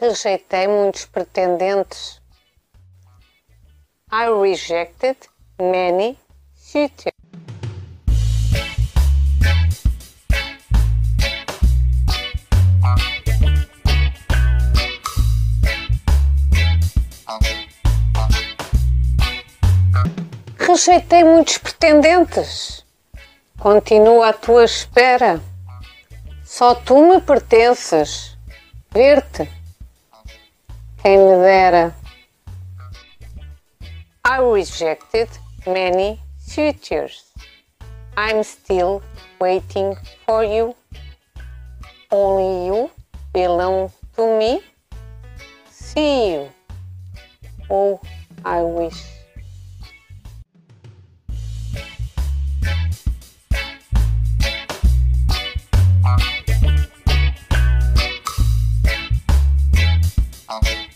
Rejeitei muitos pretendentes. I rejected many suitors. Rejeitei muitos pretendentes. Continua à tua espera. Só tu me pertences. Ver-te. Quem me dera. I rejected many suitors. I'm still waiting for you. Only you belong to me. See you. Oh, I wish. Um,